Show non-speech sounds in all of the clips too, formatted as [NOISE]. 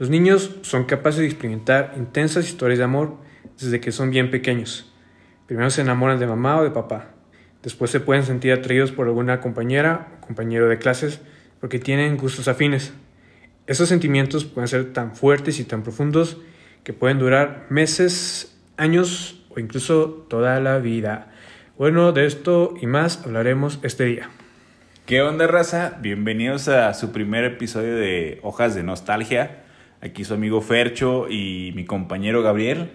Los niños son capaces de experimentar intensas historias de amor desde que son bien pequeños. Primero se enamoran de mamá o de papá. Después se pueden sentir atraídos por alguna compañera o compañero de clases porque tienen gustos afines. Esos sentimientos pueden ser tan fuertes y tan profundos que pueden durar meses, años o incluso toda la vida. Bueno, de esto y más hablaremos este día. ¿Qué onda, raza? Bienvenidos a su primer episodio de Hojas de Nostalgia. Aquí su amigo Fercho y mi compañero Gabriel.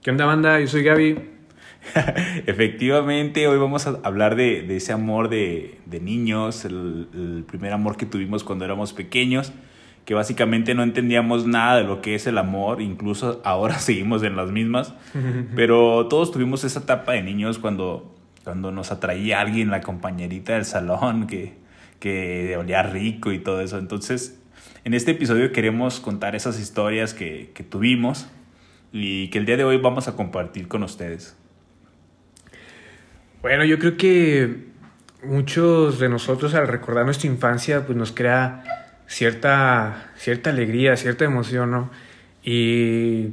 ¿Qué onda, banda? Yo soy Gaby. [LAUGHS] Efectivamente, hoy vamos a hablar de, ese amor de, niños, el, el, primer amor que tuvimos cuando éramos pequeños, que básicamente no entendíamos nada de lo que es el amor, incluso ahora [LAUGHS] seguimos en las mismas, [LAUGHS] pero todos tuvimos esa etapa de niños cuando, cuando nos atraía alguien, la compañerita del salón, que, que olía rico y todo eso. Entonces, en este episodio queremos contar esas historias que, que tuvimos y que el día de hoy vamos a compartir con ustedes. Bueno, yo creo que muchos de nosotros al recordar nuestra infancia pues nos crea cierta, cierta alegría, cierta emoción, ¿no? Y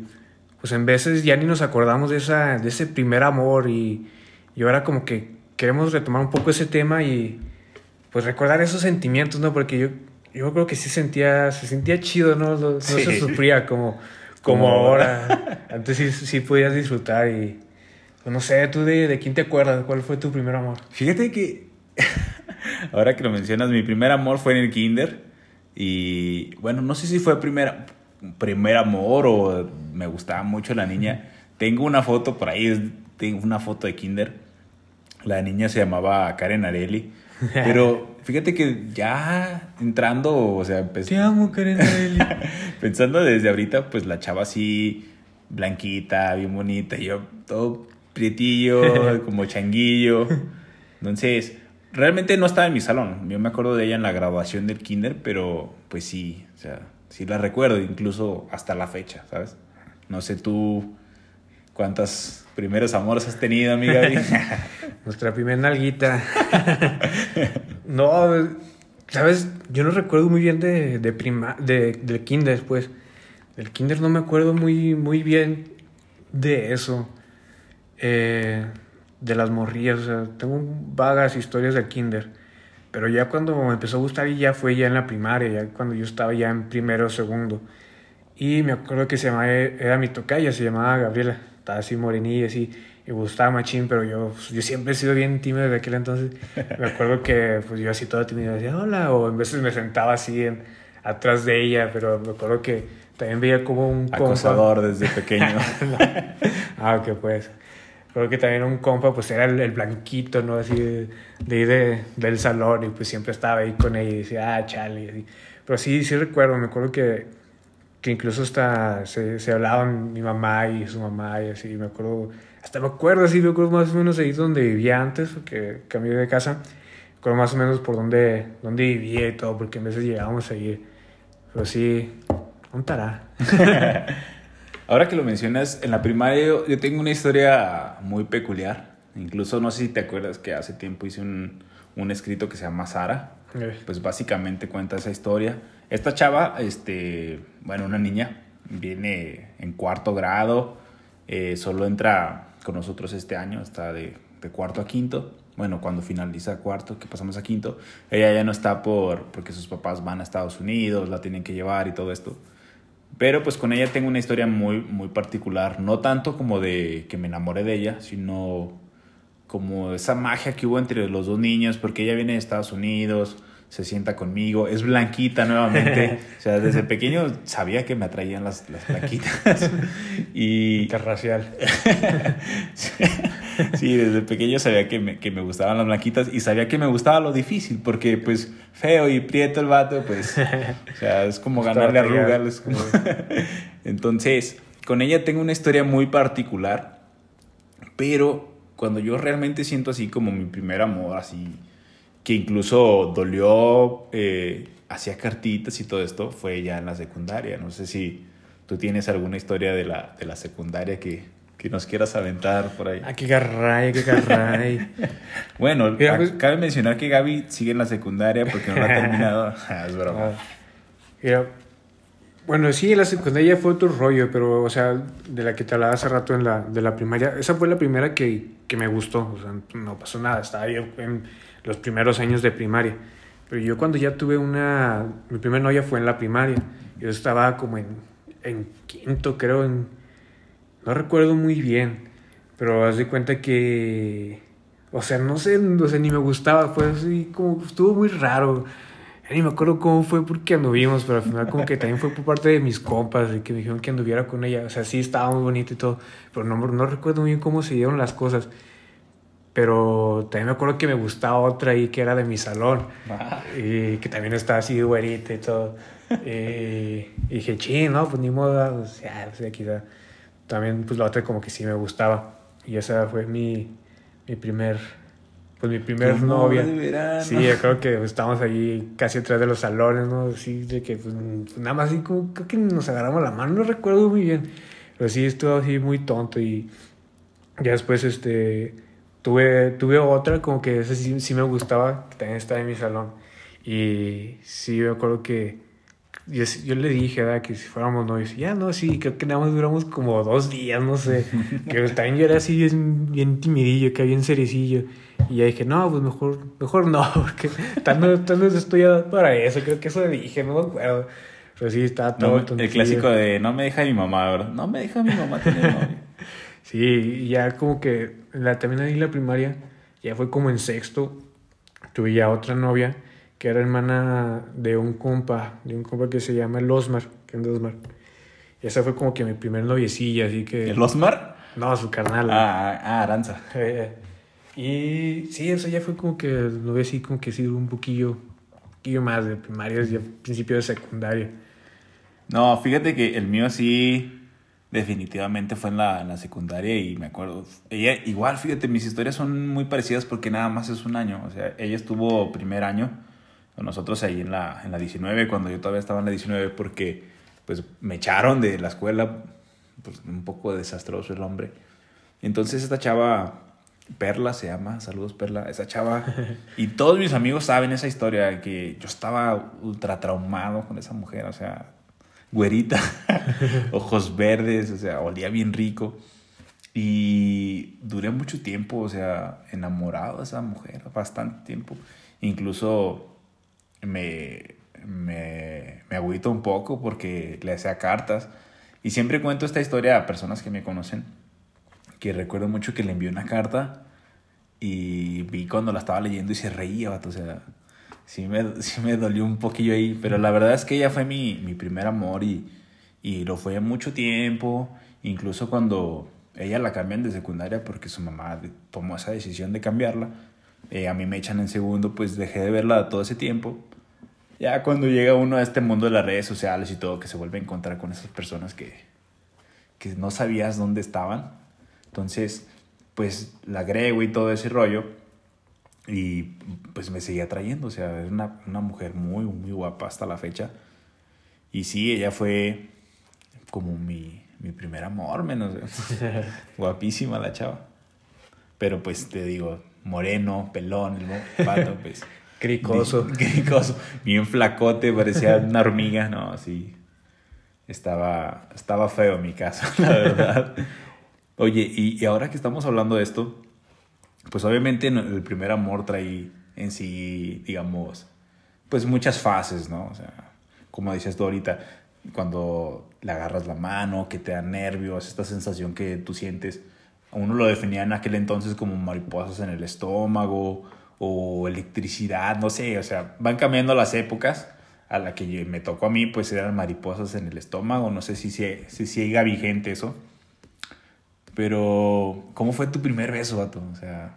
pues en veces ya ni nos acordamos de, esa, de ese primer amor y, y ahora como que queremos retomar un poco ese tema y pues recordar esos sentimientos, ¿no? Porque yo yo creo que sí sentía, se sentía chido, ¿no? No, se sufría como, como, ahora. [LAUGHS] Antes sí, sí podías disfrutar y, no sé, ¿tú de, de quién te acuerdas? ¿Cuál fue tu primer amor? Fíjate que, [LAUGHS] ahora que lo mencionas, mi primer amor fue en el kinder y, bueno, no sé si fue primer, primer amor o me gustaba mucho la niña. Tengo una foto por ahí, tengo una foto de kinder. La niña se llamaba Karen Areli [LAUGHS] pero fíjate que ya entrando, o sea, empecé. Te amo, Karen [LAUGHS] Pensando desde ahorita, pues la chava así, blanquita, bien bonita, y yo todo prietillo, [LAUGHS] como changuillo. Entonces, realmente no estaba en mi salón. Yo me acuerdo de ella en la graduación del kinder, pero pues sí, o sea, sí la recuerdo, incluso hasta la fecha, ¿sabes? No sé tú cuántas primeros amores has tenido, amiga. [LAUGHS] Nuestra primera nalguita. [LAUGHS] no, sabes, yo no recuerdo muy bien de, de prima, de, del kinder, pues. Del kinder no me acuerdo muy, muy bien de eso. Eh, de las morrillas, o sea, tengo vagas historias del kinder. Pero ya cuando me empezó a gustar y ya fue ya en la primaria, ya cuando yo estaba ya en primero o segundo. Y me acuerdo que se llamaba, era mi tocaya, se llamaba Gabriela estaba así morenilla, así, y gustaba machín, pero yo, pues, yo siempre he sido bien tímido desde aquel entonces. Me acuerdo que pues, yo así todo tímido decía hola, o en veces me sentaba así en, atrás de ella, pero me acuerdo que también veía como un Acosador desde pequeño. [LAUGHS] Ah, ok, pues. Creo que también un compa, pues era el, blanquito, ¿no? Así de, de, del salón y pues siempre estaba ahí con ella y decía, ah, chale. Pero sí, sí recuerdo, me acuerdo que que incluso hasta se, se, hablaban mi mamá y su mamá y así, me acuerdo, hasta me acuerdo así, me acuerdo más o menos ahí donde vivía antes, porque cambié de casa, me acuerdo más o menos por donde, donde vivía y todo, porque a veces llegábamos a ir, pero sí, un tará. [LAUGHS] Ahora que lo mencionas, en la primaria yo, yo, tengo una historia muy peculiar, incluso no sé si te acuerdas que hace tiempo hice un, un escrito que se llama Sara, pues básicamente cuenta esa historia esta chava, este, bueno, una niña, viene en cuarto grado, eh, solo entra con nosotros este año, está de, cuarto a quinto. Bueno, cuando finaliza cuarto, que pasamos a quinto, ella ya no está por, porque sus papás van a Estados Unidos, la tienen que llevar y todo esto. Pero pues con ella tengo una historia muy, muy particular, no tanto como de que me enamoré de ella, sino como esa magia que hubo entre los dos niños, porque ella viene de Estados Unidos, se sienta conmigo, es blanquita nuevamente. [LAUGHS] o sea, desde pequeño sabía que me atraían las, las blanquitas. [LAUGHS] y... Interracial. [LAUGHS] sí, desde pequeño sabía que me, que me gustaban las blanquitas y sabía que me gustaba lo difícil, porque pues feo y prieto el vato, pues, o sea, es como ganarle arrugas. Como... Entonces, con ella tengo una historia muy particular, pero cuando yo realmente siento así como mi primer amor, así que incluso dolió, eh, hacía cartitas y todo esto, fue ya en la secundaria. No sé si tú tienes alguna historia de la, de la secundaria que, que nos quieras aventar por ahí. Ah, qué garray, qué garray. [LAUGHS] bueno, pues, cabe mencionar que Gaby sigue en la secundaria porque no la ha [LAUGHS] terminado. [LAUGHS] Ah, es broma. Ah, Bueno, sí, la secundaria fue otro rollo, pero, o sea, de la que te hablaba hace rato en la, de la primaria, esa fue la primera que, que me gustó, o sea, no pasó nada, estaba yo en los primeros años de primaria. Pero yo cuando ya tuve una, mi primera novia fue en la primaria, yo estaba como en, en quinto, creo, en, no recuerdo muy bien, pero haz de cuenta que, o sea, no sé, o sea, ni me gustaba, fue así como, estuvo muy raro ni me acuerdo cómo fue porque anduvimos, pero al final como que también fue por parte de mis compas, y que me dijeron que anduviera con ella. O sea, sí estaba muy bonito y todo, pero no, no recuerdo muy bien cómo se dieron las cosas. Pero también me acuerdo que me gustaba otra ahí que era de mi salón. Ah. Y que también estaba así güerita y todo. y, [LAUGHS] dije, ching, no, pues ni modo, o sea, o sea, quizá. También pues la otra como que sí me gustaba. Y esa fue mi, mi primer pues mi primer novia. Sí, yo creo que estábamos ahí casi atrás de los salones, ¿no? Sí, de que pues, nada más así como creo que nos agarramos la mano, no recuerdo muy bien. Pero sí estuvo así muy tonto y ya después este tuve tuve otra como que esa sí, sí me gustaba, que también estaba en mi salón. Y sí, me acuerdo que yo, yo le dije, ¿verdad? Que si fuéramos novios, ya no, sí, creo que nada más duramos como dos días, no sé. [LAUGHS] que también yo era así bien, bien timidillo, que bien cerecillo. Y ya dije, no, pues mejor, mejor no, [LAUGHS] porque tal vez estoy para eso, creo que eso dije, no me acuerdo. Pero sí, estaba todo El clásico de no me deja mi mamá, ¿verdad? No me deja mi mamá tener novia. [LAUGHS] sí, ya como que la, también ahí la primaria, ya fue como en sexto, tuve ya otra novia que era hermana de un compa, de un compa que se llama el Osmar, que es Osmar. Y esa fue como que mi primer noviecilla, así que... ¿El Osmar? No, su carnal. Ah, ah Aranza. [LAUGHS] Eh, y sí, eso ya fue como que ve así como que sí un poquillo, un poquillo más de primaria y principio de secundaria. No, fíjate que el mío sí definitivamente fue en la, en la secundaria y me acuerdo. Ella, igual, fíjate, mis historias son muy parecidas porque nada más es un año. O sea, ella estuvo primer año con nosotros ahí en la, en la 19, cuando yo todavía estaba en la 19, porque pues me echaron de la escuela, pues un poco desastroso el hombre. Entonces esta chava Perla se llama, saludos Perla, esa chava. [LAUGHS] Y todos mis amigos saben esa historia, que yo estaba ultra traumado con esa mujer, o sea, güerita, [LAUGHS] ojos verdes, o sea, olía bien rico. Y duré mucho tiempo, o sea, enamorado de esa mujer, bastante tiempo. Incluso me, me, me agüito un poco porque le hacía cartas. Y siempre cuento esta historia a personas que me conocen que recuerdo mucho que le envió una carta y vi cuando la estaba leyendo y se reía, o sea, sí me, [LAUGHS] sí me dolió un poquillo ahí, pero la verdad es que ella fue mi, mi primer amor y, y lo fue mucho tiempo, incluso cuando ella la cambian de secundaria porque su mamá tomó esa decisión de cambiarla, eh, a mí me echan en segundo, pues dejé de verla todo ese tiempo. Ya cuando llega uno a este mundo de las redes sociales y todo, que se vuelve a encontrar con esas personas que, que no sabías dónde estaban, entonces, pues la agrego y todo ese rollo. Y pues me seguía atrayendo, o sea, es una, una mujer muy, muy guapa hasta la fecha. Y sí, ella fue como mi, mi primer amor, menos. [LAUGHS] Guapísima la chava. Pero pues te digo, moreno, pelón, el pato, pues. [LAUGHS] cricoso. [LAUGHS] cricoso. Bien flacote, parecía una hormiga, no, así. Estaba, estaba feo mi caso, la verdad. Oye, y, ahora que estamos hablando de esto, pues obviamente el primer amor trae en sí, digamos, pues muchas fases, ¿no? O sea, como dices tú ahorita, cuando le agarras la mano, que te da nervios, esta sensación que tú sientes, uno lo definía en aquel entonces como mariposas en el estómago o electricidad, no sé, o sea, van cambiando las épocas. A la que me tocó a mí, pues eran mariposas en el estómago, no sé si, si, si siga vigente eso. Pero, ¿cómo fue tu primer beso, vato? O sea,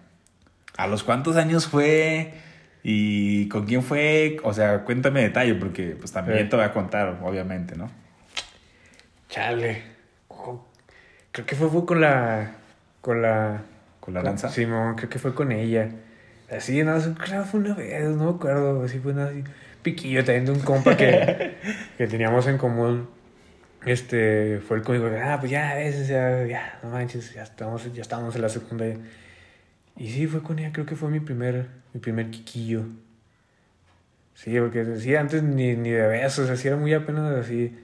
¿a los cuántos años fue? ¿Y con quién fue? O sea, cuéntame detalle, porque pues también te voy a contar, obviamente, ¿no? Chale. Creo que fue, fue con la. Con la. ¿Con la lanza? Sí, creo que fue con ella. Así, no, creo que fue una vez, no me acuerdo. Así fue una así, piquillo también de un compa que, [LAUGHS] que teníamos en común este, fue el código de, ah, pues ya, a veces, ya, ya, no manches, ya estamos, ya estamos en la secundaria. Y sí, fue con ella, creo que fue mi primer, mi primer quiquillo. Sí, porque sí, antes ni, ni de besos, así era muy apenas así,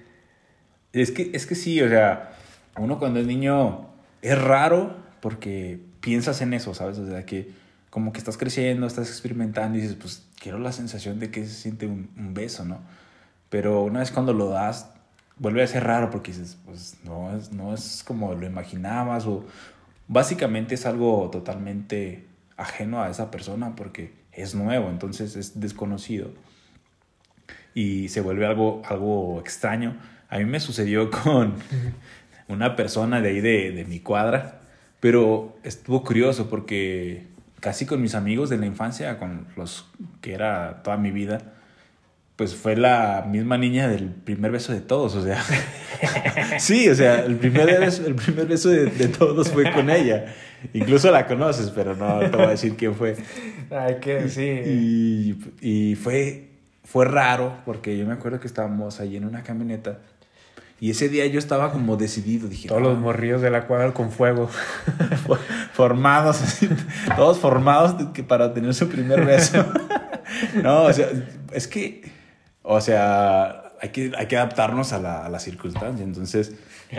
Es que, es que sí, o sea, uno cuando es niño es raro porque piensas en eso, ¿sabes? O sea, que como que estás creciendo, estás experimentando y dices, pues quiero la sensación de que se siente un, un beso, ¿no? Pero una vez cuando lo das, vuelve a ser raro porque dices, pues no es, no es como lo imaginabas o básicamente es algo totalmente ajeno a esa persona porque es nuevo, entonces es desconocido y se vuelve algo, algo extraño. A mí me sucedió [LAUGHS] con una persona de ahí de, de mi cuadra, pero estuvo curioso porque casi con mis amigos de la infancia, con los que era toda mi vida, pues fue la misma niña del primer beso de todos, o sea. [LAUGHS] sí, o sea, el primer beso, el primer beso de, de, todos fue con ella. Incluso la conoces, pero no te voy a decir quién fue. Ay, que sí. Y, y fue, fue raro, porque yo me acuerdo que estábamos allí en una camioneta. Y ese día yo estaba como decidido, dije... Todos los morrillos de la cuadra con fuego. [LAUGHS] formados, así, todos formados para tener su primer beso. [LAUGHS] no, o sea, es que o sea, hay que, hay que adaptarnos a la, a la circunstancia. Entonces,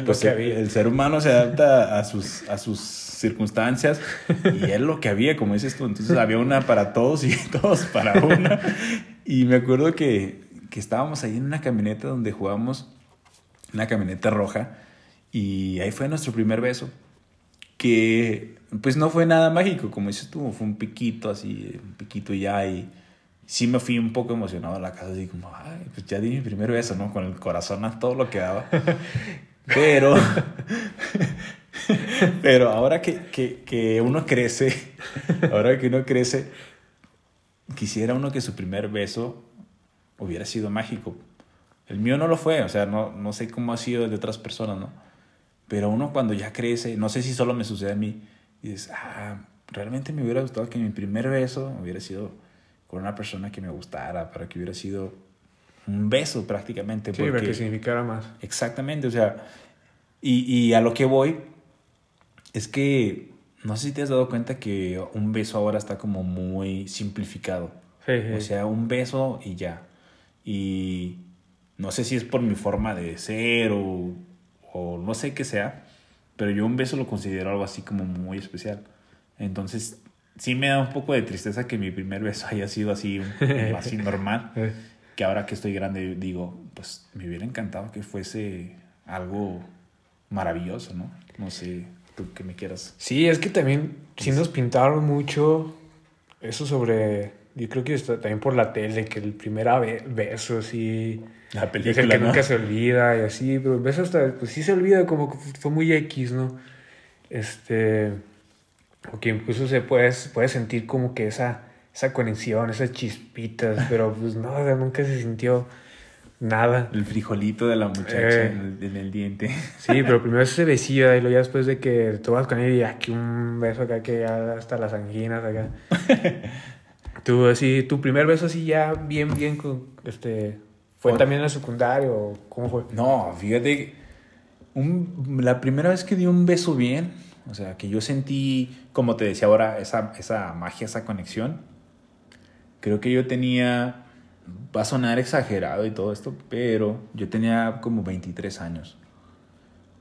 pues el, el, ser humano se adapta a sus, a sus circunstancias y es lo que había, como dices tú. Entonces había una para todos y [LAUGHS] todos para una. Y me acuerdo que, que estábamos ahí en una camioneta donde jugábamos, una camioneta roja, y ahí fue nuestro primer beso. Que pues no fue nada mágico, como dices tú, fue un piquito así, un piquito ya y sí me fui un poco emocionado a la casa, así como, ay, pues ya di mi primer beso, ¿no? Con el corazón a todo lo que daba. [LAUGHS] Pero, pero ahora que, que, que, uno crece, ahora que uno crece, quisiera uno que su primer beso hubiera sido mágico. El mío no lo fue, o sea, no, no sé cómo ha sido el de otras personas, ¿no? Pero uno cuando ya crece, no sé si solo me sucede a mí, dices, ah, realmente me hubiera gustado que mi primer beso hubiera sido con una persona que me gustara, para que hubiera sido un beso prácticamente. Sí, para que significara más. Exactamente, o sea, y, y, a lo que voy es que no sé si te has dado cuenta que un beso ahora está como muy simplificado. Sí, sí. O sea, un beso y ya. Y no sé si es por mi forma de ser o, o no sé qué sea, pero yo un beso lo considero algo así como muy especial. Entonces, sí me da un poco de tristeza que mi primer beso haya sido así, así [LAUGHS] normal. que ahora que estoy grande digo, pues me hubiera encantado que fuese algo maravilloso, ¿no? No sé, tú que me quieras. Sí, es que también sí nos pintaron mucho eso sobre, yo creo que está también por la tele, que el primer beso así... La película, es el que ¿no? nunca se olvida y así, pero el beso hasta, pues sí se olvida, como que fue muy X, ¿no? Este... O que incluso se puede, puede sentir como que esa, esa conexión, esas chispitas, [LAUGHS] pero pues no, o sea, nunca se sintió nada. El frijolito de la muchacha Eh. en, el, en el diente. Sí, pero [LAUGHS] primero ese besillo y luego ya después de que tú vas con ella y aquí un beso acá que ya hasta las anginas acá. [LAUGHS] tú así, tu primer beso así ya bien, bien, este, ¿fue Con- también en el secundario o cómo fue? No, fíjate, un, la primera vez que di un beso bien, o sea, que yo sentí, como te decía ahora, esa, esa magia, esa conexión, creo que yo tenía, va a sonar exagerado y todo esto, pero yo tenía como 23 años.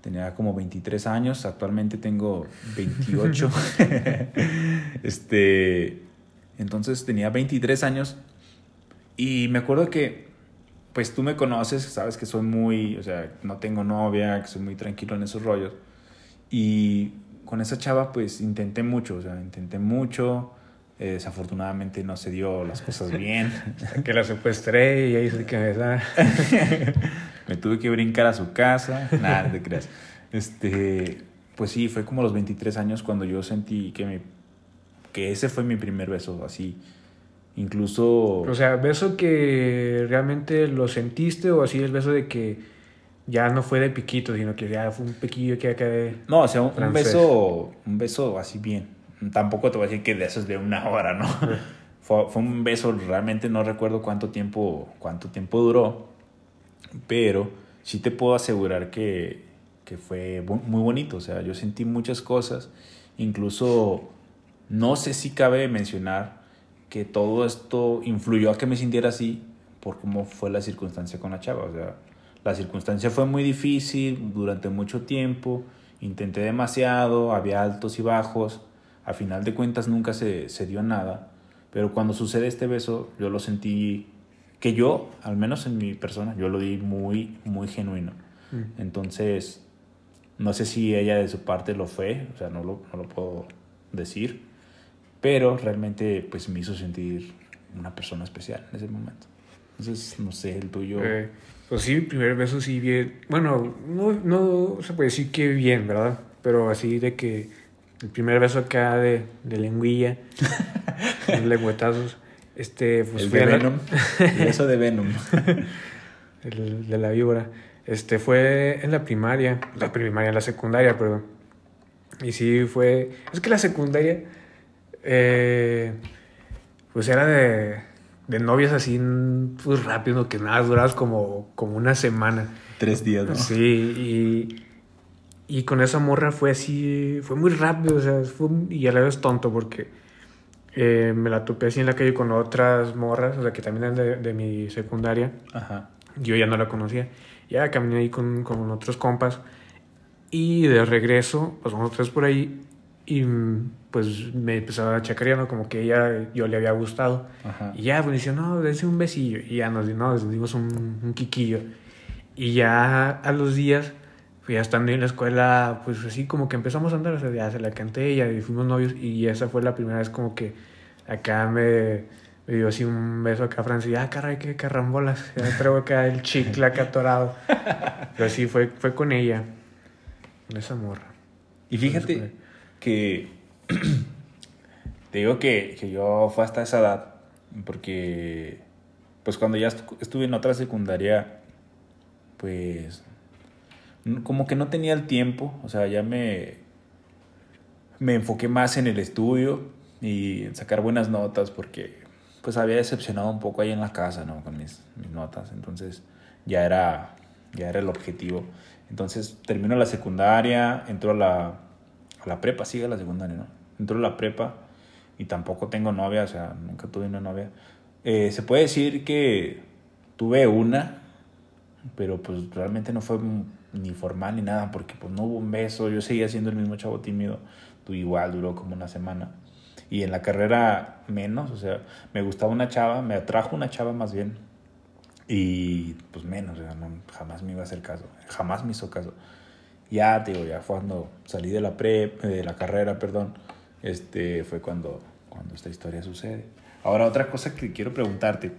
Tenía como 23 años, actualmente tengo 28. [LAUGHS] [LAUGHS] este, entonces tenía 23 años y me acuerdo que pues tú me conoces, sabes que soy muy, o sea, no tengo novia, que soy muy tranquilo en esos rollos. Y con esa chava, pues intenté mucho, o sea, intenté mucho. Eh, desafortunadamente no se dio las cosas [LAUGHS] bien. Que la secuestré y ahí se que me [LAUGHS] me tuve que brincar a su casa. Nada, no te creas. Este, pues sí, fue como los 23 años cuando yo sentí que, me, que ese fue mi primer beso, así. Incluso... O sea, beso que realmente lo sentiste o así el beso de que ya no fue de piquito, sino que ya fue un piquillo que acá de... No, o sea, un, beso, un beso así bien. Tampoco te voy a decir que de esos de una hora, ¿no? [LAUGHS] fue, fue un beso, realmente no recuerdo cuánto tiempo, cuánto tiempo duró, pero sí te puedo asegurar que, que fue muy bonito. O sea, yo sentí muchas cosas, incluso no sé si cabe mencionar que todo esto influyó a que me sintiera así por cómo fue la circunstancia con la chava. O sea, la circunstancia fue muy difícil durante mucho tiempo, intenté demasiado, había altos y bajos, a final de cuentas nunca se, se dio nada, pero cuando sucede este beso yo lo sentí que yo, al menos en mi persona, yo lo di muy, muy genuino. Mm. Entonces, no sé si ella de su parte lo fue, o sea, no lo, no lo puedo decir, pero realmente pues me hizo sentir una persona especial en ese momento. Entonces, no sé, el tuyo... Eh, pues sí, primer beso sí bien, bueno, no, no se puede decir que bien, ¿verdad? Pero así de que el primer beso acá de, de lengüilla, [LAUGHS] los lengüetazos, este, pues el de Venom, el beso de Venom. [LAUGHS] el de la víbora. Este fue en la primaria, la primaria, la secundaria, perdón. Y sí fue, es que la secundaria, eh, pues era de, de novias así, pues rápido, que nada, durabas como, como una semana. Tres días, ¿no? Sí, y, y con esa morra fue así, fue muy rápido, o sea, fue, y a la vez tonto porque eh, me la topé así en la calle con otras morras, o sea, que también eran de, de mi secundaria. Ajá. Yo ya no la conocía. Ya caminé ahí con, con otros compas. Y de regreso, pues nosotros por ahí. Y pues me empezaba a chacarear, Como que ella, yo le había gustado. Y ya, pues dice, no, dense un besillo. Y ya nos, no, nos dimos un, un quiquillo. Y ya a los días, pues ya estando en la escuela, pues así como que empezamos a andar, o sea, ya se la canté ella y fuimos novios. Y esa fue la primera vez como que acá me me dio así un beso acá a Francia ah, caray, qué carrambolas, ya traigo acá el chicle acá atorado. [LAUGHS] Pero sí, fue, fue con ella, con esa morra. Y fíjate que [CLEARS THROAT] te digo que, que yo fue hasta esa edad, porque pues cuando ya estuve en otra secundaria, pues como que no tenía el tiempo, o sea, ya me, me enfoqué más en el estudio y en sacar buenas notas porque pues había decepcionado un poco ahí en la casa, ¿no? Con mis, mis notas. Entonces ya era, ya era el objetivo. Entonces termino la secundaria, entro a la, a la prepa, sigue la secundaria, ¿no? Entro a la prepa y tampoco tengo novia, o sea, nunca tuve una novia. Eh, se puede decir que tuve una, pero pues realmente no fue ni formal ni nada, porque pues no hubo un beso, yo seguía siendo el mismo chavo tímido, tú igual duró como una semana y en la carrera menos, o sea, me gustaba una chava, me atrajo una chava más bien y pues menos, o sea, no, jamás me iba a hacer caso, jamás me hizo caso. Ya, digo, ya fue cuando salí de la pre, de la carrera, perdón, este, fue cuando, cuando esta historia sucede. Ahora, otra cosa que quiero preguntarte.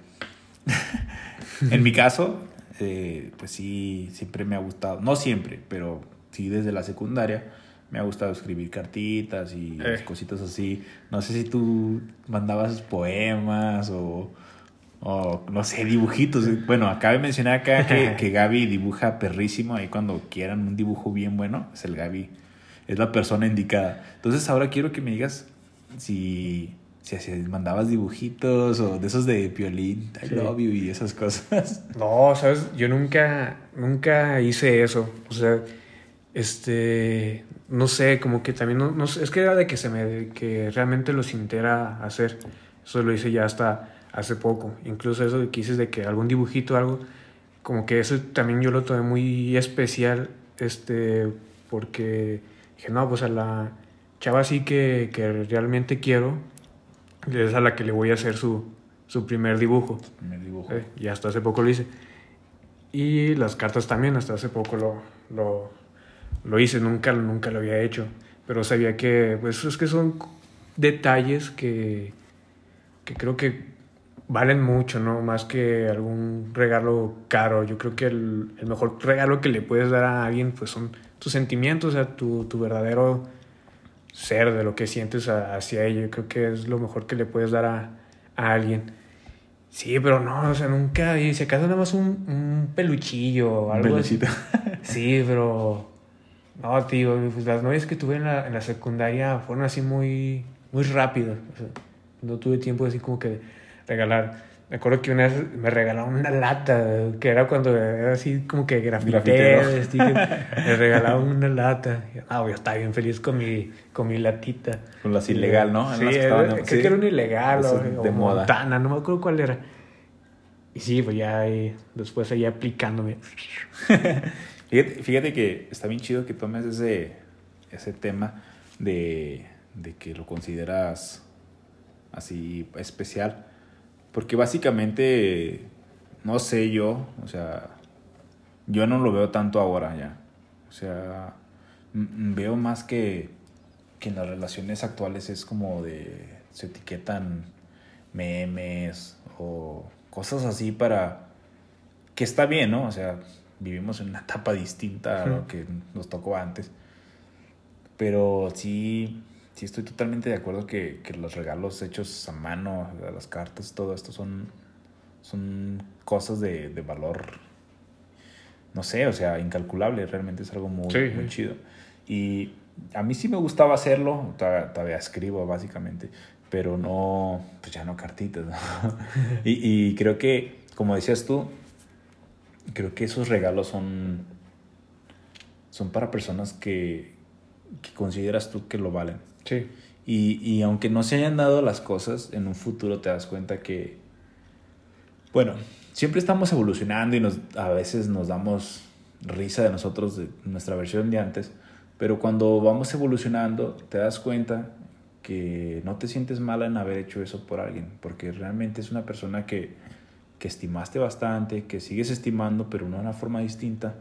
[LAUGHS] en mi caso, eh, pues sí, siempre me ha gustado, no siempre, pero sí desde la secundaria, me ha gustado escribir cartitas y eh. cositas así. No sé si tú mandabas poemas o, o no sé, dibujitos. Bueno, acá de mencionar acá que, [LAUGHS] que Gaby dibuja perrísimo. Ahí cuando quieran un dibujo bien bueno, es el Gaby. Es la persona indicada. Entonces ahora quiero que me digas si, si, mandabas dibujitos o de esos de violín, I love you y esas cosas. [LAUGHS] No, sabes, yo nunca, nunca hice eso. O sea, este, no sé, como que también, no, es que era de que se me, que realmente lo sintiera hacer. Eso lo hice ya hasta hace poco. Incluso eso que dices de que algún dibujito, algo, como que eso también yo lo tomé muy especial, este, porque dije, no, pues a la chava sí que, que realmente quiero, es a la que le voy a hacer su, su primer dibujo. primer dibujo. Eh, y hasta hace poco lo hice. Y las cartas también, hasta hace poco lo, lo lo hice, nunca, nunca lo había hecho, pero sabía que, pues es que son detalles que, que creo que valen mucho, ¿no? Más que algún regalo caro. Yo creo que el, el, mejor regalo que le puedes dar a alguien, pues son tus sentimientos, o sea, tu, tu verdadero ser, de lo que sientes hacia ello. Yo creo que es lo mejor que le puedes dar a, a alguien. Sí, pero no, o sea, nunca. Y si acaso nada más un, un peluchillo o algo. Un [LAUGHS] Sí, pero no, tío, pues las novias que tuve en la, en la secundaria fueron así muy, muy rápidas. no tuve tiempo así como que regalar. Me acuerdo que una vez me regalaron una lata, que era cuando era así como que grafité, [LAUGHS] me [LAUGHS] regalaron una lata. Ah, yo estaba bien feliz con mi, con mi latita. Con las ilegal, ¿no? Sí, creo que era un ilegal o, de moda. Montana, no me acuerdo cuál era. y sí, pues ya después ahí aplicándome. [LAUGHS] fíjate, fíjate, que está bien chido que tomes ese, ese tema de, de que lo consideras así especial. Porque básicamente, no sé yo, o sea, yo no lo veo tanto ahora ya. O sea, veo más que, que en las relaciones actuales es como de, se etiquetan memes o cosas así para, que está bien, ¿no? O sea, vivimos en una etapa distinta a lo que nos tocó antes. Pero sí, sí estoy totalmente de acuerdo que, que los regalos hechos a mano, las cartas, todo esto son, son cosas de, de valor no sé, o sea, incalculable, realmente es algo muy, muy chido. Y a mí sí me gustaba hacerlo, todavía, escribo básicamente, pero no, pues ya no cartitas. [LAUGHS] y, y, creo que, como decías tú, creo que esos regalos son, son para personas que, que consideras tú que lo valen. Sí. Y, y aunque no se hayan dado las cosas, en un futuro te das cuenta que, bueno, siempre estamos evolucionando y nos, a veces nos damos risa de nosotros, de nuestra versión de antes, pero cuando vamos evolucionando te das cuenta que no te sientes mala en haber hecho eso por alguien, porque realmente es una persona que, que estimaste bastante, que sigues estimando, pero de una forma distinta,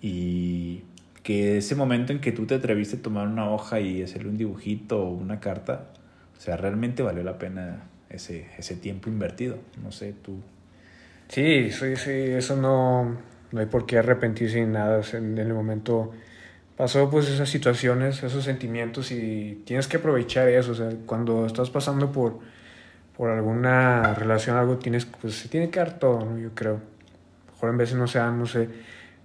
y que ese momento en que tú te atreviste a tomar una hoja y hacerle un dibujito o una carta, o sea, realmente valió la pena ese, ese tiempo invertido. No sé, tú Sí, sí, sí, eso no, no hay por qué arrepentirse ni nada. En, el momento pasó pues esas situaciones, esos sentimientos y tienes que aprovechar eso. O sea, cuando estás pasando por, por alguna relación, algo tienes, pues se tiene que dar todo, ¿no? Yo creo. Mejor en veces no sea, no sé,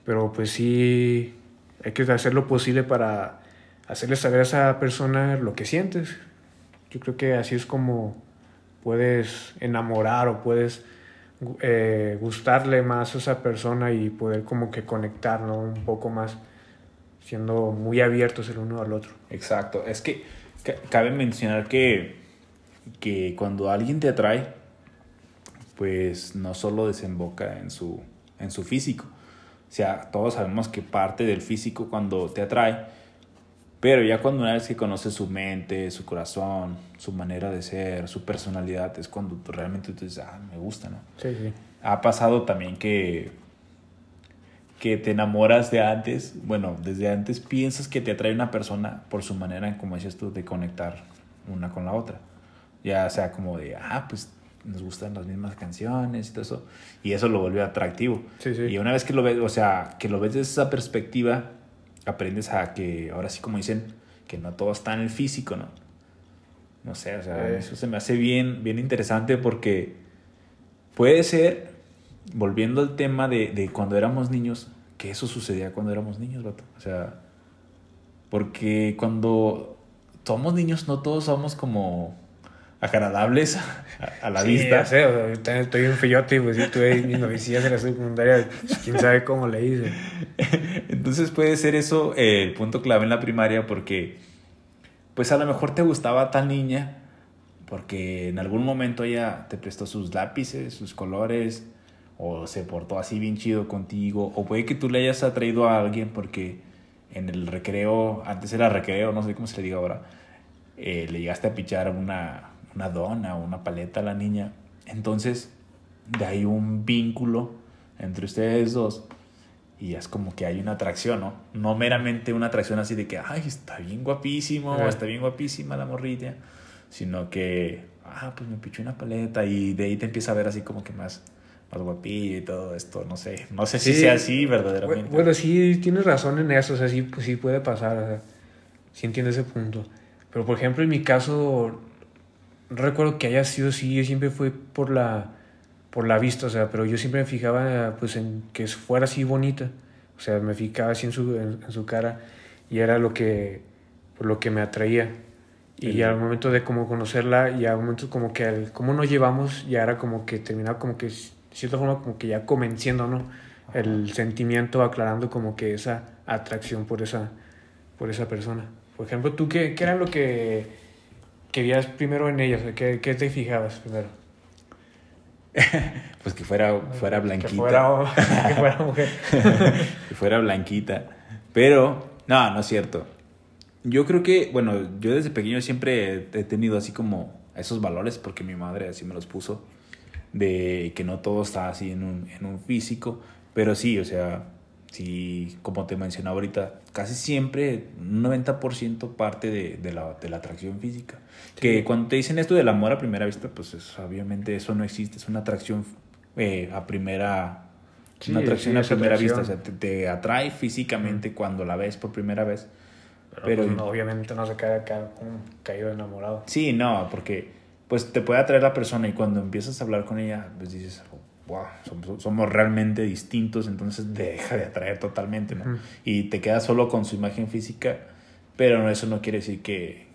pero pues sí hay que hacer lo posible para hacerle saber a esa persona lo que sientes. Yo creo que así es como puedes enamorar o puedes eh, gustarle más a esa persona y poder como que conectar un poco más, siendo muy abiertos el uno al otro. Exacto, es que cabe mencionar que, que cuando alguien te atrae, pues no solo desemboca en su, en su físico, o sea, todos sabemos que parte del físico cuando te atrae, pero ya cuando una vez que conoces su mente, su corazón, su manera de ser, su personalidad, es cuando tú realmente tú dices, ah, me gusta, ¿no? Sí, sí. Ha pasado también que, que te enamoras de antes, bueno, desde antes piensas que te atrae una persona por su manera, como decías tú, de conectar una con la otra. Ya sea como de, ah, pues nos gustan las mismas canciones y todo eso. Y eso lo vuelve atractivo. Sí, sí. Y una vez que lo ves, o sea, que lo ves desde esa perspectiva, aprendes a que, ahora sí como dicen, que no todo está en el físico, ¿no? No sé, o sea, eso se me hace bien, bien interesante porque puede ser, volviendo al tema de, de cuando éramos niños, que eso sucedía cuando éramos niños, vato. O sea, porque cuando somos niños no todos somos como agradables a, la vista. Sí, o sea, estoy un fillote y pues sí, tuve mis novicias en la secundaria, pues, quién sabe cómo le hice. [LAUGHS] Entonces puede ser eso eh, el punto clave en la primaria porque pues a lo mejor te gustaba tal niña porque en algún momento ella te prestó sus lápices, sus colores o se portó así bien chido contigo o puede que tú le hayas atraído a alguien porque en el recreo, antes era recreo, no sé cómo se le diga ahora, eh, le llegaste a pichar una, una dona o una paleta a la niña. Entonces, de ahí un vínculo entre ustedes dos y es como que hay una atracción, ¿no? No meramente una atracción así de que, ay, está bien guapísimo, o está bien guapísima la morrilla, sino que, ah, pues me pichó una paleta y de ahí te empieza a ver así como que más, más guapillo y todo esto, no sé, no sé si sea así verdaderamente. Bueno, sí, tienes razón en eso, o sea, sí, pues, sí puede pasar, o sea, sí entiendo ese punto. Pero, por ejemplo, en mi caso, no recuerdo que haya sido así, yo siempre fui por la, por la vista, o sea, pero yo siempre me fijaba pues en que fuera así bonita, o sea, me fijaba así en su, en, su cara y era lo que, por lo que me atraía. Y al momento de como conocerla, y al momento como que el, como nos llevamos, ya era como que terminaba como que, de cierta forma, como que ya convenciendo, ¿no? El sentimiento, aclarando como que esa atracción por esa, por esa persona. Por ejemplo, ¿tú qué, qué era lo que querías primero en ellas? ¿Qué, qué te fijabas primero? [LAUGHS] pues que fuera, fuera blanquita. Que fuera, [LAUGHS] que fuera mujer. [LAUGHS] que fuera blanquita. Pero, no, no es cierto. Yo creo que, bueno, yo desde pequeño siempre he tenido así como esos valores, porque mi madre así me los puso, de que no todo está así en un, en un físico, pero sí, o sea, sí, como te mencionaba ahorita, casi siempre un 90% parte de, de, la, de la atracción física. Que cuando te dicen esto del amor a primera vista, pues obviamente eso no existe, es una atracción eh, a primera... una atracción a primera vista, o sea, te, atrae físicamente cuando la ves por primera vez. Pero, pues, obviamente no se queda acá caído enamorado. Sí, no, porque pues te puede atraer la persona y cuando empiezas a hablar con ella, pues dices, wow, somos, realmente distintos, entonces deja de atraer totalmente, ¿no? Y te quedas solo con su imagen física, pero eso no quiere decir que,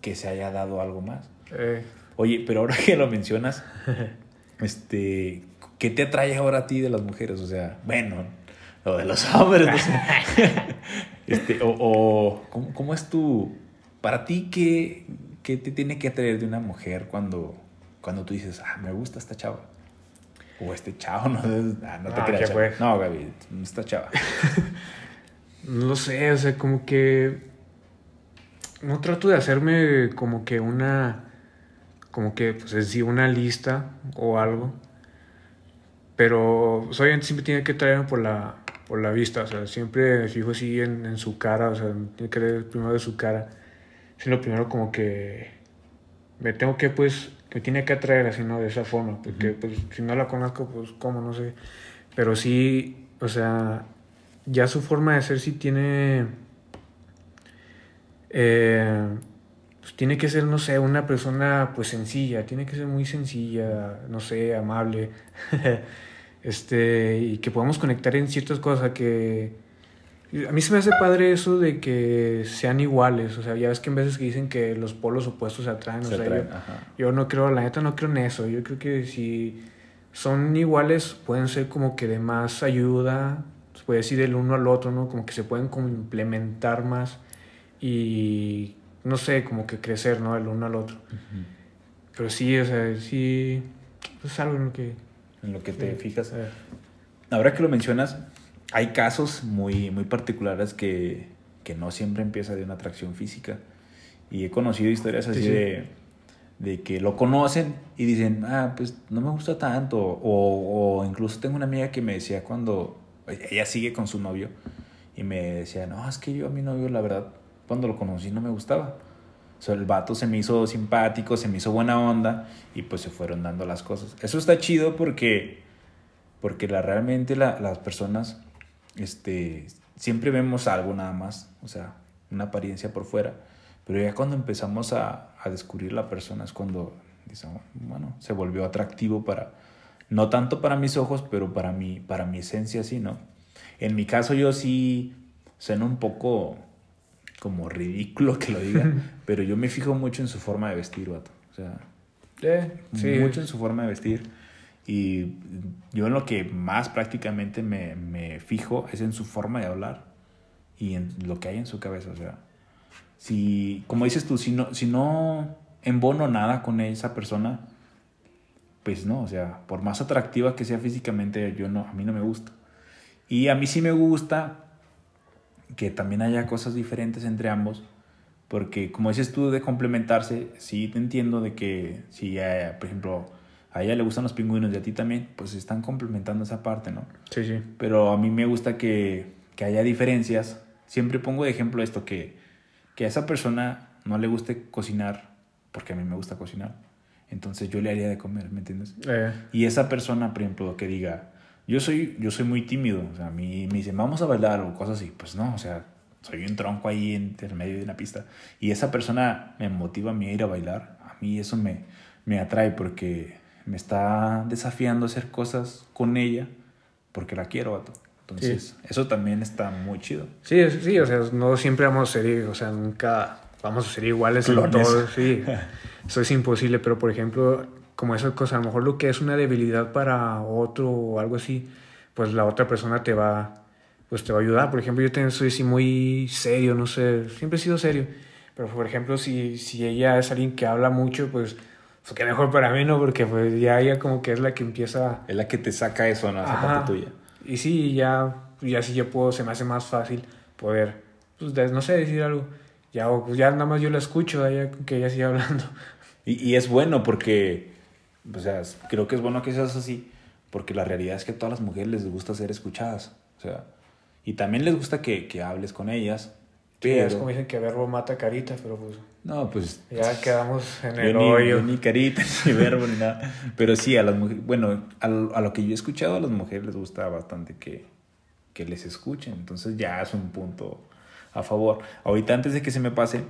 que se haya dado algo más. Eh. Oye, pero ahora que lo mencionas, [LAUGHS] este, ¿qué te atrae ahora a ti de las mujeres? O sea, bueno, lo de los hombres, no sé. [LAUGHS] este, o, o ¿cómo, ¿cómo, es tu, para ti, qué, qué te tiene que atraer de una mujer cuando, cuando tú dices, ah, me gusta esta chava? O este chavo, [LAUGHS] no, ah, no te ah, creas. No, Gaby, esta chava. no lo sé, o sea, como que no trato de hacerme como que una, como que, pues decir, una lista o algo. Pero pues, obviamente siempre tiene que traerme por la, por la vista, o sea, siempre fijo así en, en su cara, o sea, tiene que ver primero de su cara. Sino primero como que me tengo que, pues, me tiene que atraer así, ¿no? De esa forma, porque, pues, si no la conozco, pues, ¿cómo? No sé. Pero sí, o sea, ya su forma de ser sí tiene eh, pues tiene que ser, no sé, una persona pues sencilla, tiene que ser muy sencilla, no sé, amable, [LAUGHS] este, y que podamos conectar en ciertas cosas que... A mí se me hace padre eso de que sean iguales, o sea, ya ves que en veces que dicen que los polos opuestos se atraen, o sea, yo, yo, no creo, la neta no creo en eso, yo creo que si son iguales pueden ser como que de más ayuda, se puede decir del uno al otro, ¿no? Como que se pueden complementar más y no sé, como que crecer, ¿no? El uno al otro. Pero sí, o sea, sí, es algo en lo que... En lo que te fijas. Ahora que lo mencionas, hay casos muy, muy particulares que, que no siempre empieza de una atracción física. Y he conocido historias así De, de que lo conocen y dicen, ah, pues no me gusta tanto. O, o incluso tengo una amiga que me decía cuando ella sigue con su novio y me decía, no, es que yo a mi novio la verdad cuando lo conocí no me gustaba. O sea, el vato se me hizo simpático, se me hizo buena onda y pues se fueron dando las cosas. Eso está chido porque, porque la, realmente la, las personas este, siempre vemos algo nada más, o sea, una apariencia por fuera. Pero ya cuando empezamos a, a descubrir la persona es cuando, bueno, se volvió atractivo para, no tanto para mis ojos, pero para mi, para mi esencia sí, ¿no? En mi caso yo sí, suena un poco como ridículo que lo diga, [LAUGHS] pero yo me fijo mucho en su forma de vestir, vato. O sea, eh, mucho en su forma de vestir. Y yo en lo que más prácticamente me, me, fijo es en su forma de hablar y en lo que hay en su cabeza. O sea, si, como dices tú, si no, si no embono nada con esa persona, pues no, o sea, por más atractiva que sea físicamente, yo no, a mí no me gusta. Y a mí sí me gusta que también haya cosas diferentes entre ambos, porque como dices tú de complementarse, sí te entiendo de que si, por ejemplo, a ella le gustan los pingüinos y a ti también, pues están complementando esa parte, ¿no? Sí, sí. Pero a mí me gusta que, que haya diferencias. Siempre pongo de ejemplo esto, que, que a esa persona no le guste cocinar, porque a mí me gusta cocinar. Entonces yo le haría de comer, ¿me entiendes? Eh. Y esa persona, por ejemplo, que diga, yo soy, yo soy muy tímido, o sea, a mí me dicen, vamos a bailar o cosas así. Pues no, o sea, soy un tronco ahí en el medio de una pista. Y esa persona me motiva a mí a ir a bailar. A mí eso me, me atrae porque me está desafiando a hacer cosas con ella porque la quiero, vato. Entonces, eso también está muy chido. Sí, sí, o sea, no siempre vamos a ser, o sea, nunca vamos a ser iguales en todo, sí. [LAUGHS] Eso es imposible, pero por ejemplo, como esa cosa, a lo mejor lo que es una debilidad para otro o algo así, pues la otra persona te va, pues te va a ayudar. Por ejemplo, yo también soy así muy serio, no sé, siempre he sido serio, pero por ejemplo, si, si ella es alguien que habla mucho, pues, pues qué mejor para mí, ¿no? Porque pues ya ella como que es la que empieza... Es la que te saca eso, ¿no? Esa parte tuya. Y sí, ya, ya sí yo puedo, se me hace más fácil poder, pues no sé, decir algo. Ya, pues ya nada más yo la escucho, ya, que ella sigue hablando. Y, y es bueno porque, o sea, creo que es bueno que seas así, porque la realidad es que a todas las mujeres les gusta ser escuchadas. O sea, y también les gusta que, que hables con ellas. Pero... es como dicen que verbo mata carita, pero pues... No, pues... Ya quedamos en el hoyo. Ni, carita, [LAUGHS] ni verbo, ni nada. Pero sí, a las mujeres... Bueno, a, a, lo que yo he escuchado, a las mujeres les gusta bastante que, que les escuchen. Entonces ya es un punto a favor. Ahorita antes de que se me pase,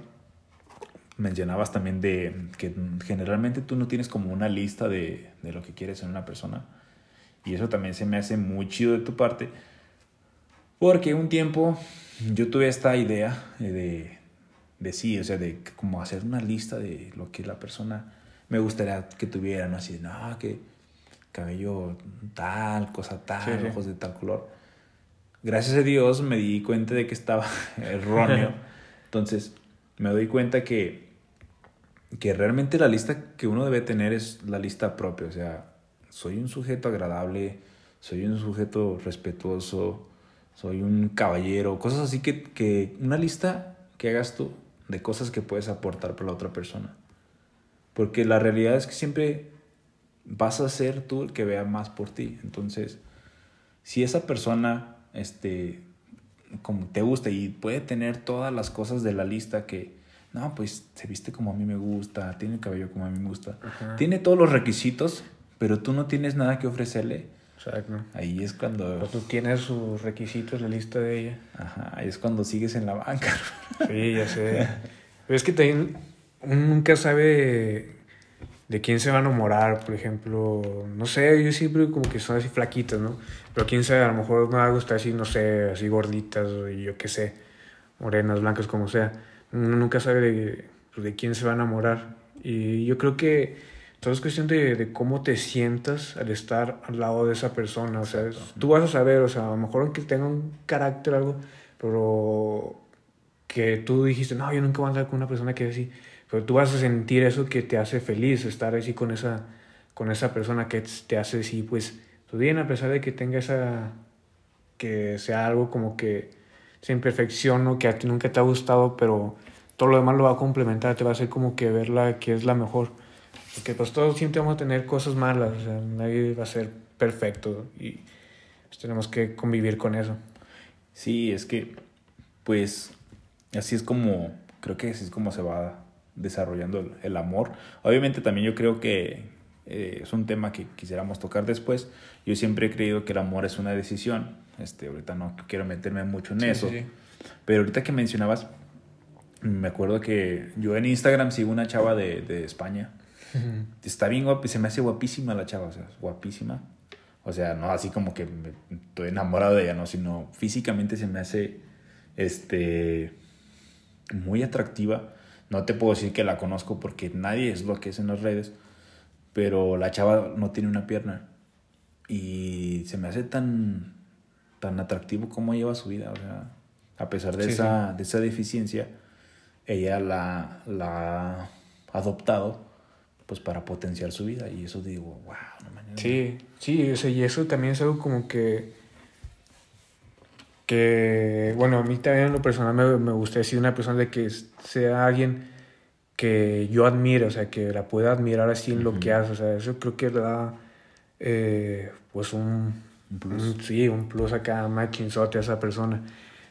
mencionabas también de que generalmente tú no tienes como una lista de, de lo que quieres en una persona. Y eso también se me hace muy chido de tu parte. Porque un tiempo yo tuve esta idea de, de sí, o sea, de como hacer una lista de lo que la persona me gustaría que tuviera, ¿no? Así de, no, que cabello tal, cosa tal, ojos de tal color. Gracias a Dios me di cuenta de que estaba [LAUGHS] erróneo. [LAUGHS] Entonces, me doy cuenta que, que realmente la lista que uno debe tener es la lista propia. O sea, soy un sujeto agradable, soy un sujeto respetuoso, soy un caballero, cosas así que, que una lista que hagas tú de cosas que puedes aportar para la otra persona. Porque la realidad es que siempre vas a ser tú el que vea más por ti. Entonces, si esa persona este, como te gusta y puede tener todas las cosas de la lista que, no, pues se viste como a mí me gusta, tiene el cabello como a mí me gusta, tiene todos los requisitos, pero tú no tienes nada que ofrecerle. Exacto. Ahí es cuando... Pero tú tienes sus requisitos, la lista de ella. Ajá, ahí es cuando sigues en la banca. Sí, ya sé. Pero es que también uno nunca sabe de quién se va a enamorar, por ejemplo, no sé, yo siempre como que son así flaquitas, ¿no? Pero quién sabe, a lo mejor me va a gustar así, no sé, así gorditas, o yo qué sé, morenas, blancas, como sea. Uno nunca sabe de, pues, de quién se va a enamorar. Y yo creo que todo es cuestión de, de, cómo te sientas al estar al lado de esa persona. O sea, tú vas a saber, o sea, a lo mejor aunque tenga un carácter algo, pero que tú dijiste, no, yo nunca voy a andar con una persona que es así pero tú vas a sentir eso que te hace feliz, estar así con esa, con esa persona que te hace así, pues, tu bien, a pesar de que tenga esa, que sea algo como que esa imperfección o que a ti nunca te ha gustado, pero todo lo demás lo va a complementar, te va a hacer como que verla que es la mejor. Porque pues todos siempre vamos a tener cosas malas, o sea, nadie va a ser perfecto y pues, tenemos que convivir con eso. Sí, es que, pues, así es como, creo que así es como se va desarrollando el, amor. Obviamente también yo creo que eh, es un tema que quisiéramos tocar después. Yo siempre he creído que el amor es una decisión. Este, ahorita no quiero meterme mucho en eso. Pero ahorita que mencionabas, me acuerdo que yo en Instagram sigo una chava de, de España. Está bien guapa, se me hace guapísima la chava, o sea, guapísima. O sea, no así como que me, estoy enamorado de ella, no, sino físicamente se me hace este muy atractiva. No te puedo decir que la conozco porque nadie es lo que es en las redes, pero la chava no tiene una pierna. Y se me hace tan, tan atractivo cómo lleva su vida. O sea, a pesar de, esa, de esa deficiencia, ella la, la ha adoptado pues para potenciar su vida. Y eso digo, wow, no mames. Sí, sí, y eso también es algo como que que, bueno, a mí también en lo personal me, me gustaría decir una persona de que sea alguien que yo admire, o sea, que la pueda admirar así en lo que hace, o sea, eso creo que le da, eh, pues, un, plus. sí, un plus acá, machinzote a esa persona.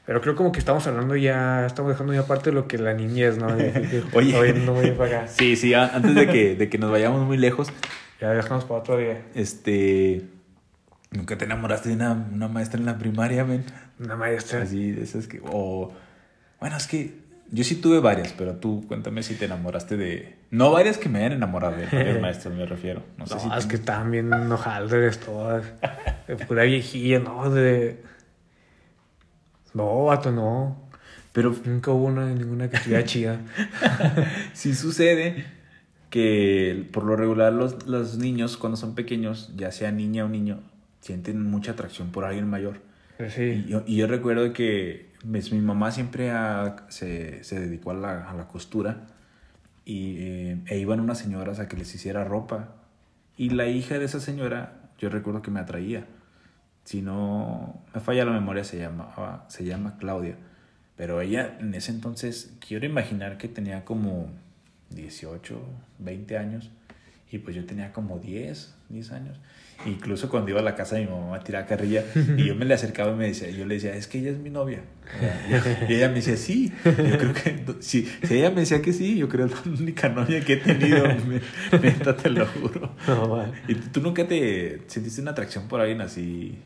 Pero creo como que estamos hablando ya, estamos dejando ya parte de lo que la niñez, ¿no? [LAUGHS] [LAUGHS] Oye, no voy para acá. sí, sí, antes de que, de que nos vayamos muy lejos. Ya dejamos para otro día. Este, ¿Nunca te enamoraste de una, una maestra en la primaria, men? Una maestra. Así, de esas que. O. Bueno, es que yo sí tuve varias, pero tú cuéntame si te enamoraste de. No varias que me hayan enamorado de varias [LAUGHS] maestras, me refiero. No, sé es que estaban bien enojalderes todas. De pura viejilla, ¿no? De. No, vato, no. Pero nunca hubo una, ninguna que estuviera chida. [LAUGHS] sí sucede que por lo regular los, los niños cuando son pequeños, ya sea niña o niño, sienten mucha atracción por alguien mayor. Y, yo, y yo recuerdo que pues, mi mamá siempre se, se, dedicó a la, a la, costura y, eh, e iban unas señoras a que les hiciera ropa. Y la hija de esa señora, yo recuerdo que me atraía. Si no me falla la memoria, se, llamaba, se llama Claudia. Pero ella en ese entonces, quiero imaginar que tenía como 18, 20 años. Y pues yo tenía como 10, 10 años. Incluso cuando iba a la casa de mi mamá a tirar carrilla [LAUGHS] y yo me le acercaba y me decía, yo le decía, es que ella es mi novia. Y ella me decía, sí. Yo creo que, si, si ella me decía que sí, yo creo que es la única novia que he tenido. [LAUGHS] Neta, te lo juro. ¿Y tú nunca te sentiste una atracción por alguien así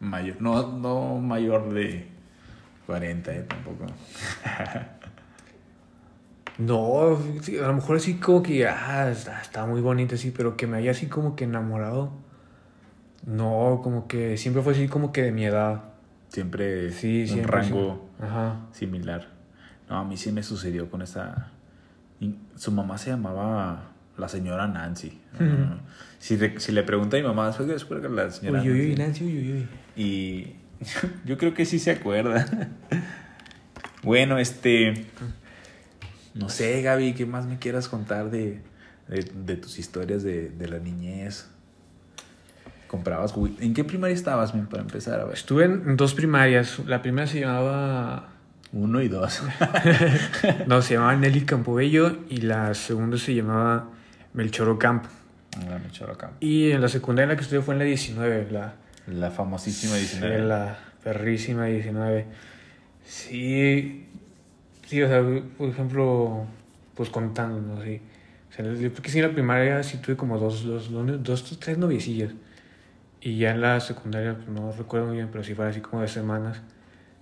mayor? No, no mayor de 40, ¿eh? Tampoco. [LAUGHS] No, a lo mejor así como que, ah, está, muy bonita, sí, pero que me haya así como que enamorado. No, como que siempre fue así como que de mi edad. Siempre sí, un rango similar. No, a mí sí me sucedió con esa... Su mamá se llamaba la señora Nancy. [LAUGHS] si, si, le pregunta a mi mamá, ¿soy que la señora uy, uy, Nancy? Uy, uy. Y [LAUGHS] yo creo que sí se acuerda. [LAUGHS] bueno, este... No sé, Gaby, ¿qué más me quieras contar de, de, tus historias de, de, la niñez? ¿Comprabas ¿En qué primaria estabas, para empezar? A ver. Estuve en dos primarias. La primera se llamaba... Uno y dos. [LAUGHS] no, se llamaba Nelly Campobello y la segunda se llamaba Melchoro Campo. La Melchoro Campo. Y en la secundaria en la que estudié fue en la 19, la... La famosísima 19. la perrísima 19. Sí, Sí, o sea, por ejemplo, pues contando, ¿no? Sí. O sea, yo creo que sí en la primaria sí tuve como dos, dos, dos, dos tres noviecillas. Y ya en la secundaria, pues no recuerdo muy bien, pero sí fue así como de semanas.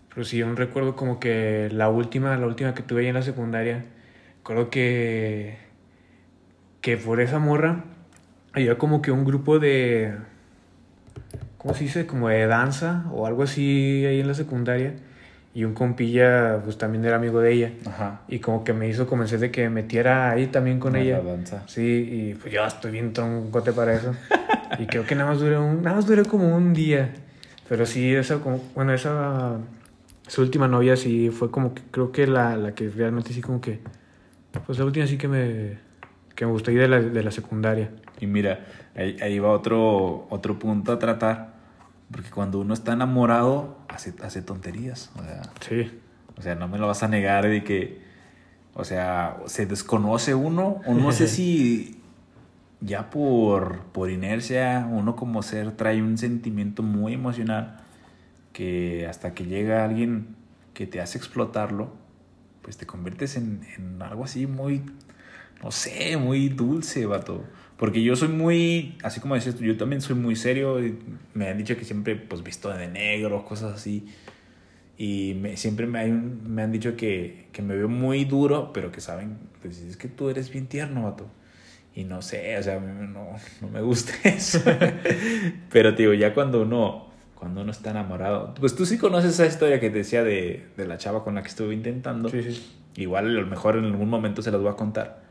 Pero sí, un recuerdo como que la última, la última que tuve ahí en la secundaria, recuerdo que, que por esa morra había como que un grupo de, ¿cómo se dice? Como de danza o algo así ahí en la secundaria y un compilla pues también era amigo de ella Ajá. y como que me hizo convencer de que metiera ahí también con ella sí y pues yo estoy bien troncote para eso [LAUGHS] y creo que nada más duré un, nada más duré como un día pero sí esa como bueno esa esa última novia sí fue como que creo que la, la que realmente sí como que pues la última sí que me que me gustó ahí de la, de la secundaria y mira ahí, ahí va otro otro punto a tratar porque cuando uno está enamorado, hace, hace tonterías. O sea, sí. O sea, no me lo vas a negar de que, o sea, se desconoce uno, o no sé [LAUGHS] si ya por, por inercia uno como ser trae un sentimiento muy emocional que hasta que llega alguien que te hace explotarlo, pues te conviertes en, en algo así muy, no sé, muy dulce, vato. Porque yo soy muy, así como decías tú, yo también soy muy serio. me han dicho que siempre, pues, visto de negro, cosas así. Y me, siempre me, me han dicho que, que, me veo muy duro, pero que saben, pues es que tú eres bien tierno, vato. Y no sé, o sea, no, no me gusta [LAUGHS] eso. pero, digo, ya cuando uno, cuando uno está enamorado, pues tú sí conoces esa historia que te decía de, de la chava con la que estuve intentando. Sí, sí. Igual a lo mejor en algún momento se las voy a contar.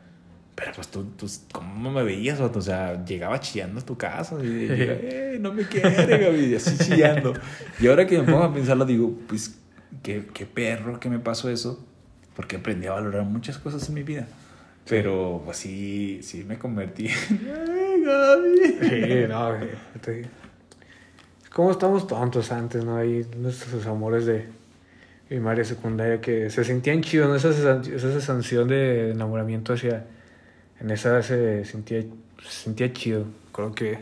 Pero pues tú, tú ¿cómo me veías? O sea, llegaba chillando a tu casa y [LAUGHS] eh, no me quiere, Gaby, así chillando. Y ahora que me pongo a pensarlo, digo, pues, qué, qué perro que me pasó eso, porque aprendí a valorar muchas cosas en mi vida. Pero, pues sí, sí me convertí. [LAUGHS] ¡Ay, Gaby! Sí, no, ¿Cómo estamos tontos antes, no? Ahí nuestros amores de primaria, secundaria, que se sentían chidos, ¿no? Esa, esa sensación de enamoramiento hacia en esa se sentía, sentía chido. Creo que,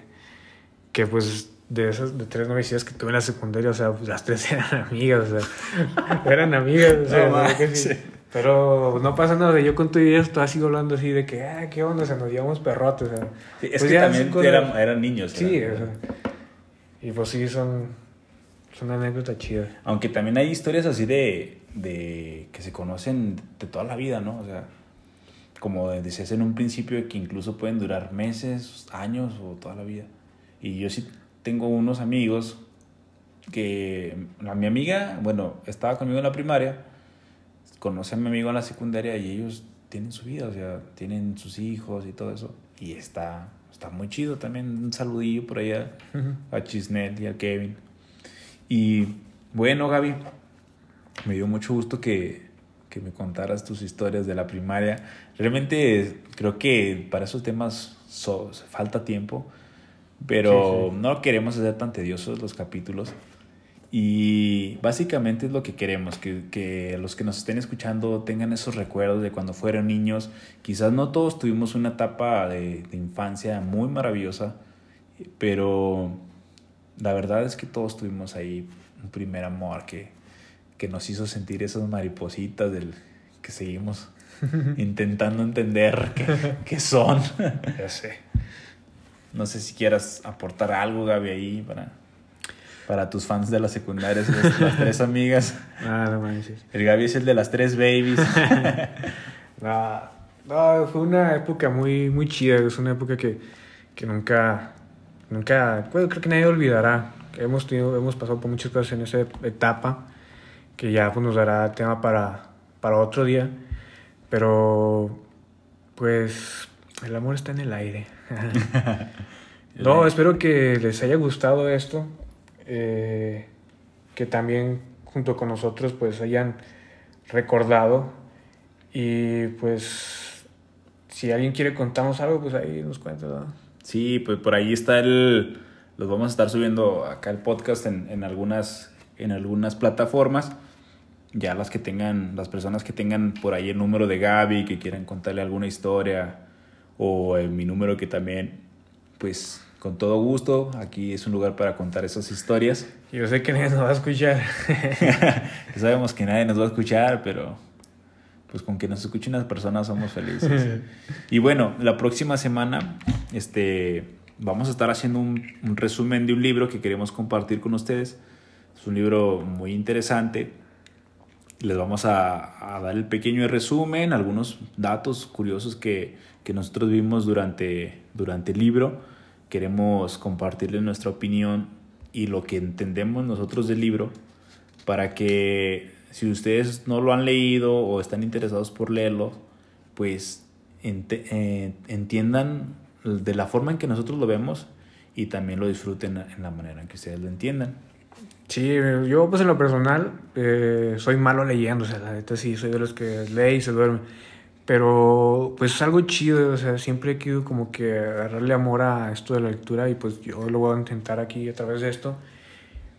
que pues de esas de tres novicias que tuve en la secundaria, o sea, pues, las tres [LAUGHS] eran amigas, o sea, eran amigas, o sea, Pero no pasa nada, yo con tu idea estaba sigo hablando así de que, ah, qué onda, se nos llevamos perrotes, o sea. es pues que también eran, eran, niños. Sí, O sea, y pues sí, son, son anécdotas chidas. Aunque también hay historias así de, de que se conocen de toda la vida, ¿no? O sea, como decías en un principio, que incluso pueden durar meses, años o toda la vida. Y yo sí tengo unos amigos que a mi amiga, bueno, estaba conmigo en la primaria, conoce a mi amigo en la secundaria y ellos tienen su vida, o sea, tienen sus hijos y todo eso. Y está, está muy chido también. Un saludillo por allá a Chisnet y a Kevin. Y bueno, Gaby, me dio mucho gusto que, que me contaras tus historias de la primaria. Realmente creo que para esos temas falta tiempo, pero no queremos hacer tan tediosos los capítulos. Y básicamente es lo que queremos, que, que, los que nos estén escuchando tengan esos recuerdos de cuando fueron niños. Quizás no todos tuvimos una etapa de, de infancia muy maravillosa, pero la verdad es que todos tuvimos ahí un primer amor que, que nos hizo sentir esas maripositas del que seguimos [LAUGHS] intentando entender qué, son. ya sé. No sé si quieras aportar algo, Gaby, ahí para, para tus fans de la secundaria, las, tres amigas. [LAUGHS] Ah, no manches. El Gaby es el de las tres babies. [LAUGHS] no, no, fue una época muy, muy chida. Es una época que, que nunca, nunca, creo que nadie olvidará. Hemos, tenido, hemos pasado por muchas cosas en esa etapa que ya pues, nos dará tema para, para otro día. Pero, pues, el amor está en el aire. [LAUGHS] no, espero que les haya gustado esto. Eh, que también junto con nosotros pues hayan recordado. Y pues, si alguien quiere contarnos algo, pues ahí nos cuenta. Sí, pues por ahí está el... Los vamos a estar subiendo acá el podcast en, en algunas, en algunas plataformas ya las que tengan, las personas que tengan por ahí el número de Gaby, que quieran contarle alguna historia, o mi número que también, pues con todo gusto, aquí es un lugar para contar esas historias. Yo sé que nadie nos va a escuchar. [LAUGHS] sabemos que nadie nos va a escuchar, pero pues con que nos escuchen las personas somos felices. [LAUGHS] y bueno, la próxima semana este, vamos a estar haciendo un, un resumen de un libro que queremos compartir con ustedes. Es un libro muy interesante les vamos a, dar el pequeño resumen, algunos datos curiosos que, que nosotros vimos durante, durante el libro. Queremos compartirles nuestra opinión y lo que entendemos nosotros del libro para que si ustedes no lo han leído o están interesados por leerlo, pues eh, entiendan de la forma en que nosotros lo vemos y también lo disfruten en la manera en que ustedes lo entiendan. Sí, yo pues en lo personal eh, soy malo leyendo, o sea, la sí, soy de los que lee y se duerme. Pero pues es algo chido, o sea, siempre he querido como que agarrarle amor a esto de la lectura y pues yo lo voy a intentar aquí a través de esto.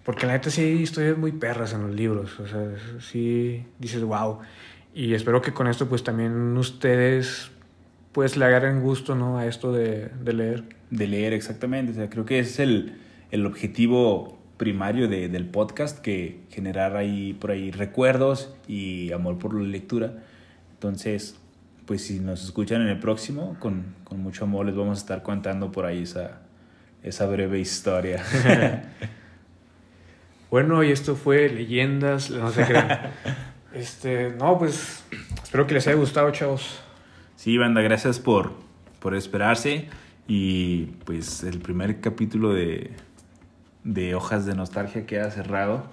Porque la neta sí hay historias muy perras en los libros, o sea, sí dices wow. Y espero que con esto pues también ustedes pues le agarren gusto, ¿no? A esto de, de leer. De leer, exactamente, o sea, creo que ese es el, el objetivo primario de, del podcast, que generar ahí por ahí recuerdos y amor por la lectura. Entonces, pues si nos escuchan en el próximo, con, con mucho amor les vamos a estar contando por ahí esa, esa breve historia. [LAUGHS] bueno, y esto fue Leyendas, no sé qué. [LAUGHS] este, no, pues espero que les haya gustado, chavos. Sí, banda, gracias por, por esperarse. Y pues el primer capítulo de, de Hojas de Nostalgia queda cerrado.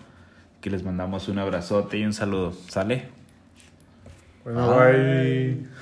Que les mandamos un abrazote y un saludo. ¿Sale? Bueno, bye.